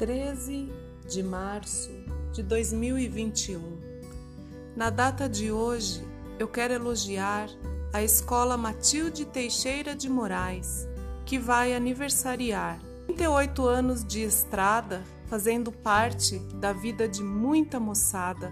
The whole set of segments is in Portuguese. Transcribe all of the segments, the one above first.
13 de março de 2021. Na data de hoje, eu quero elogiar a Escola Matilde Teixeira de Moraes, que vai aniversariar 38 anos de estrada, fazendo parte da vida de muita moçada.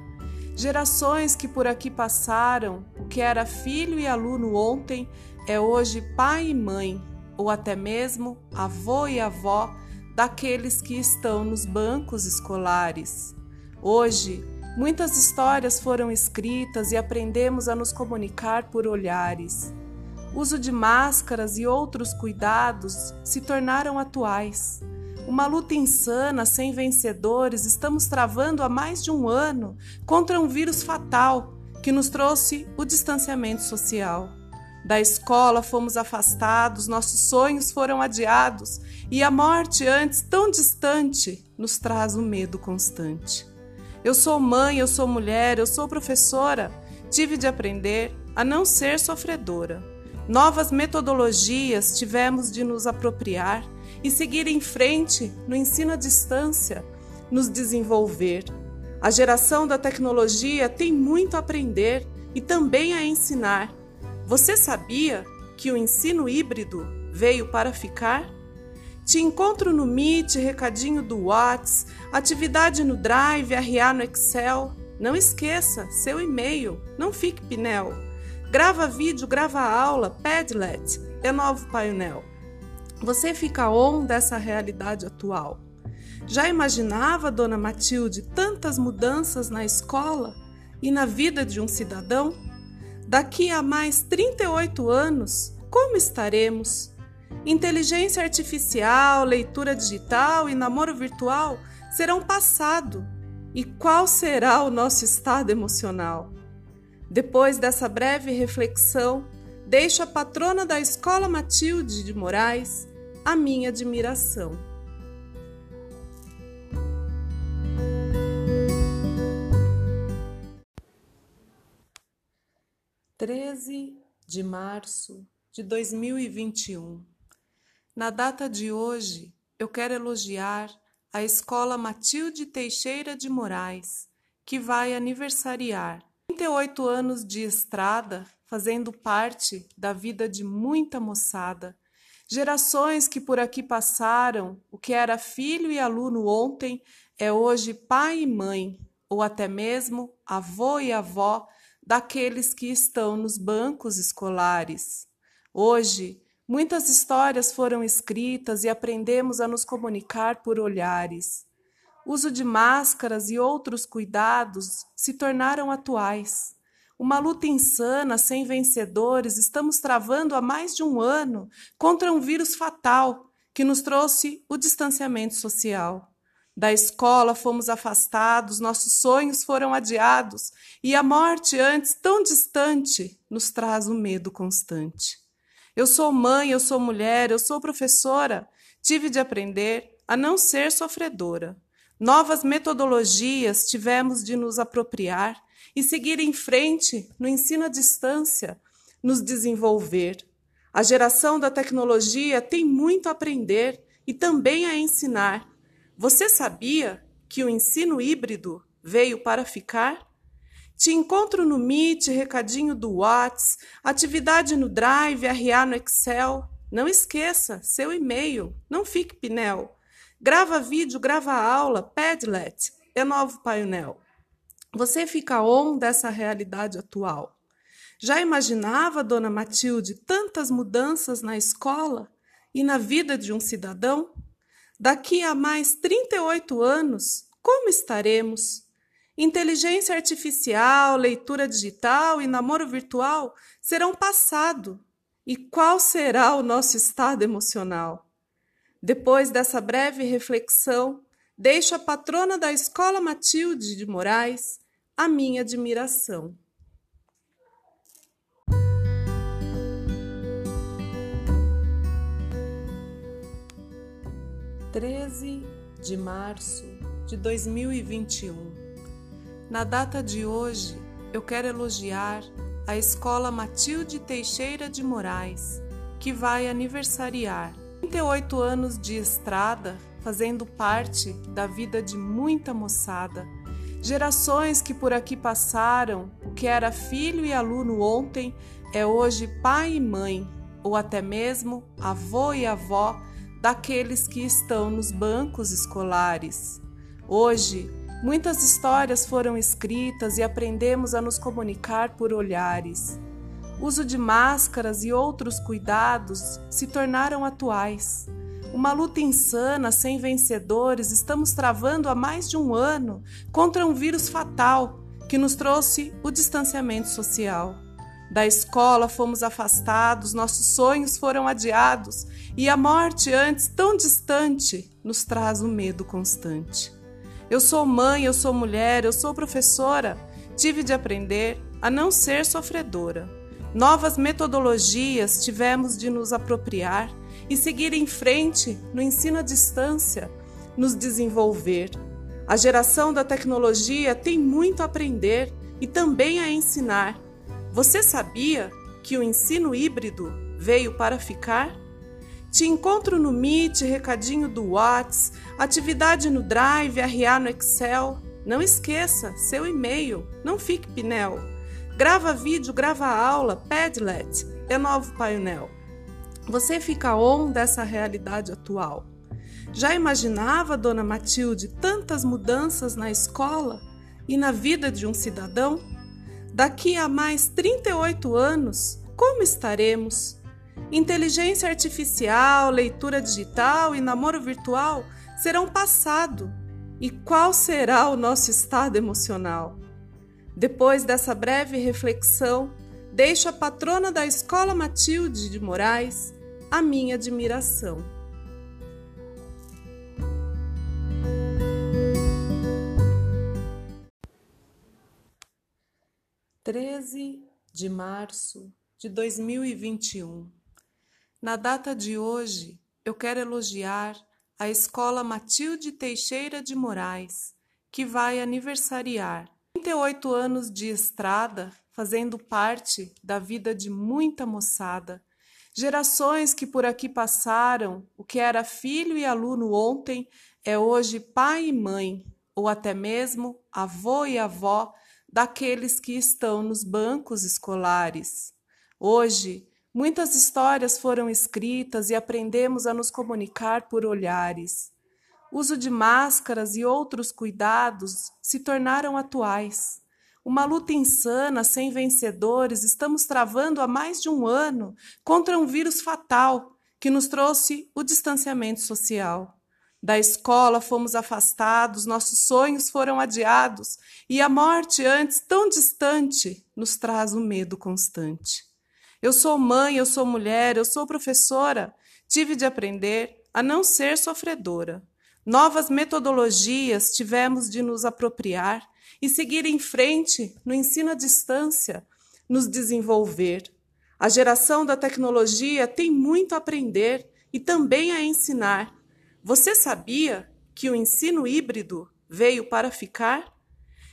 Gerações que por aqui passaram, o que era filho e aluno ontem é hoje pai e mãe, ou até mesmo avô e avó daqueles que estão nos bancos escolares. Hoje, muitas histórias foram escritas e aprendemos a nos comunicar por olhares. Uso de máscaras e outros cuidados se tornaram atuais. Uma luta insana, sem vencedores, estamos travando há mais de um ano contra um vírus fatal que nos trouxe o distanciamento social. Da escola fomos afastados, nossos sonhos foram adiados e a morte, antes tão distante, nos traz um medo constante. Eu sou mãe, eu sou mulher, eu sou professora, tive de aprender a não ser sofredora. Novas metodologias tivemos de nos apropriar e seguir em frente no ensino à distância, nos desenvolver. A geração da tecnologia tem muito a aprender e também a ensinar você sabia que o ensino híbrido veio para ficar? Te encontro no Meet, recadinho do Whats, atividade no Drive, RA no Excel. Não esqueça seu e-mail, não fique pinel. Grava vídeo, grava aula, Padlet, é novo painel. Você fica on dessa realidade atual. Já imaginava, dona Matilde, tantas mudanças na escola e na vida de um cidadão? Daqui a mais 38 anos, como estaremos? Inteligência artificial, leitura digital e namoro virtual serão passado. E qual será o nosso estado emocional? Depois dessa breve reflexão, deixo a patrona da Escola Matilde de Moraes a minha admiração. 13 de março de 2021. Na data de hoje, eu quero elogiar a Escola Matilde Teixeira de Moraes, que vai aniversariar 38 anos de estrada, fazendo parte da vida de muita moçada. Gerações que por aqui passaram, o que era filho e aluno ontem é hoje pai e mãe, ou até mesmo avô e avó daqueles que estão nos bancos escolares. Hoje, muitas histórias foram escritas e aprendemos a nos comunicar por olhares. Uso de máscaras e outros cuidados se tornaram atuais. Uma luta insana, sem vencedores, estamos travando há mais de um ano contra um vírus fatal que nos trouxe o distanciamento social. Da escola fomos afastados, nossos sonhos foram adiados, e a morte, antes tão distante, nos traz o um medo constante. Eu sou mãe, eu sou mulher, eu sou professora, tive de aprender a não ser sofredora. Novas metodologias tivemos de nos apropriar e seguir em frente no ensino à distância, nos desenvolver. A geração da tecnologia tem muito a aprender e também a ensinar você sabia que o ensino híbrido veio para ficar? Te encontro no Meet, recadinho do Whats, atividade no Drive, RA no Excel. Não esqueça seu e-mail, não fique pinel. Grava vídeo, grava aula, Padlet, é novo painel. Você fica on dessa realidade atual. Já imaginava, dona Matilde, tantas mudanças na escola e na vida de um cidadão? Daqui a mais 38 anos, como estaremos? Inteligência artificial, leitura digital e namoro virtual serão passado. E qual será o nosso estado emocional? Depois dessa breve reflexão, deixo a patrona da Escola Matilde de Moraes a minha admiração. 13 de março de 2021. Na data de hoje, eu quero elogiar a Escola Matilde Teixeira de Moraes, que vai aniversariar 38 anos de estrada, fazendo parte da vida de muita moçada. Gerações que por aqui passaram, o que era filho e aluno ontem é hoje pai e mãe, ou até mesmo avô e avó daqueles que estão nos bancos escolares. Hoje, muitas histórias foram escritas e aprendemos a nos comunicar por olhares. Uso de máscaras e outros cuidados se tornaram atuais. Uma luta insana, sem vencedores, estamos travando há mais de um ano contra um vírus fatal que nos trouxe o distanciamento social. Da escola fomos afastados, nossos sonhos foram adiados e a morte, antes tão distante, nos traz o medo constante. Eu sou mãe, eu sou mulher, eu sou professora, tive de aprender a não ser sofredora. Novas metodologias tivemos de nos apropriar e seguir em frente no ensino à distância, nos desenvolver. A geração da tecnologia tem muito a aprender e também a ensinar. Você sabia que o ensino híbrido veio para ficar? Te encontro no Meet, recadinho do Whats, atividade no Drive, RA no Excel. Não esqueça seu e-mail, não fique pinel. Grava vídeo, grava aula, Padlet, é novo painel. Você fica on dessa realidade atual. Já imaginava, dona Matilde, tantas mudanças na escola e na vida de um cidadão? Daqui a mais 38 anos, como estaremos? Inteligência artificial, leitura digital e namoro virtual serão passado. E qual será o nosso estado emocional? Depois dessa breve reflexão, deixo a patrona da Escola Matilde de Moraes a minha admiração. Treze de março de 2021. Na data de hoje, eu quero elogiar a Escola Matilde Teixeira de Moraes, que vai aniversariar 38 anos de estrada, fazendo parte da vida de muita moçada Gerações que por aqui passaram, o que era filho e aluno ontem é hoje pai e mãe, ou até mesmo avô e avó daqueles que estão nos bancos escolares. Hoje, muitas histórias foram escritas e aprendemos a nos comunicar por olhares. Uso de máscaras e outros cuidados se tornaram atuais. Uma luta insana, sem vencedores, estamos travando há mais de um ano contra um vírus fatal que nos trouxe o distanciamento social. Da escola fomos afastados, nossos sonhos foram adiados e a morte, antes tão distante, nos traz o um medo constante. Eu sou mãe, eu sou mulher, eu sou professora, tive de aprender a não ser sofredora. Novas metodologias tivemos de nos apropriar e seguir em frente no ensino à distância, nos desenvolver. A geração da tecnologia tem muito a aprender e também a ensinar. Você sabia que o ensino híbrido veio para ficar?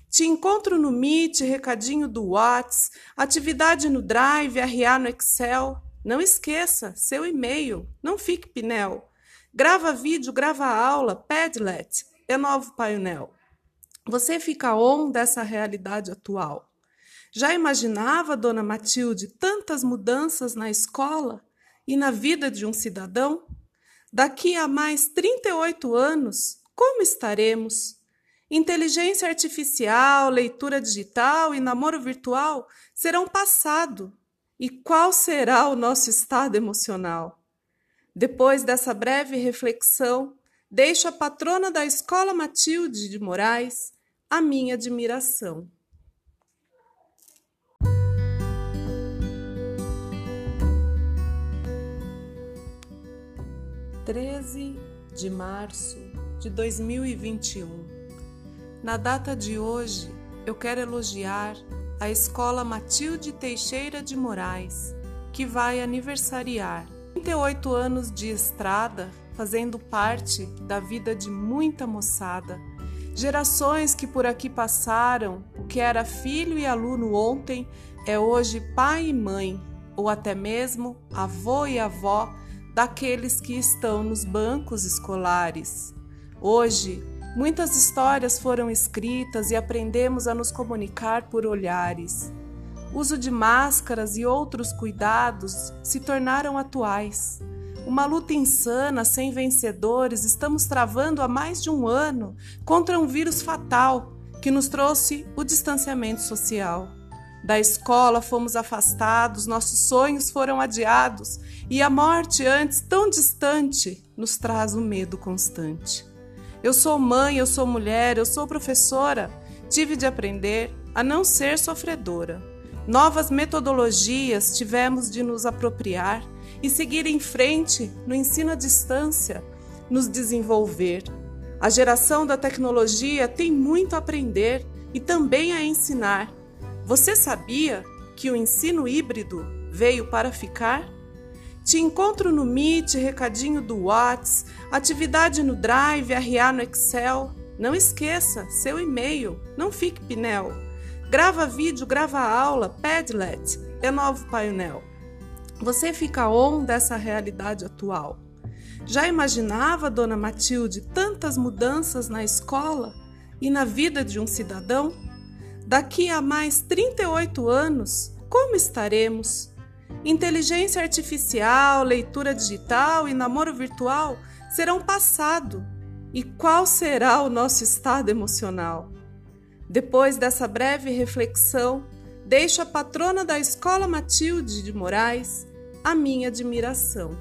Te encontro no Meet, recadinho do Whats, atividade no Drive, RA no Excel. Não esqueça seu e-mail, não fique pinel. Grava vídeo, grava aula, Padlet, é novo painel. Você fica on dessa realidade atual. Já imaginava, dona Matilde, tantas mudanças na escola e na vida de um cidadão? Daqui a mais 38 anos, como estaremos? Inteligência artificial, leitura digital e namoro virtual serão passado. E qual será o nosso estado emocional? Depois dessa breve reflexão, deixo a patrona da Escola Matilde de Moraes a minha admiração. Treze de março de 2021. Na data de hoje, eu quero elogiar a Escola Matilde Teixeira de Moraes, que vai aniversariar 38 anos de estrada, fazendo parte da vida de muita moçada Gerações que por aqui passaram, o que era filho e aluno ontem é hoje pai e mãe, ou até mesmo avô e avó daqueles que estão nos bancos escolares. Hoje, muitas histórias foram escritas e aprendemos a nos comunicar por olhares. Uso de máscaras e outros cuidados se tornaram atuais. Uma luta insana, sem vencedores, estamos travando há mais de um ano contra um vírus fatal que nos trouxe o distanciamento social. Da escola fomos afastados, nossos sonhos foram adiados e a morte, antes tão distante, nos traz um medo constante. Eu sou mãe, eu sou mulher, eu sou professora, tive de aprender a não ser sofredora. Novas metodologias tivemos de nos apropriar e seguir em frente no ensino à distância, nos desenvolver. A geração da tecnologia tem muito a aprender e também a ensinar. Você sabia que o ensino híbrido veio para ficar? Te encontro no Meet, recadinho do Whats, atividade no Drive, RA no Excel. Não esqueça seu e-mail, não fique pinel. Grava vídeo, grava aula, Padlet é novo painel. Você fica on dessa realidade atual. Já imaginava, dona Matilde, tantas mudanças na escola e na vida de um cidadão? Daqui a mais 38 anos, como estaremos? Inteligência artificial, leitura digital e namoro virtual serão passado. E qual será o nosso estado emocional? Depois dessa breve reflexão, deixo a patrona da Escola Matilde de Moraes a minha admiração.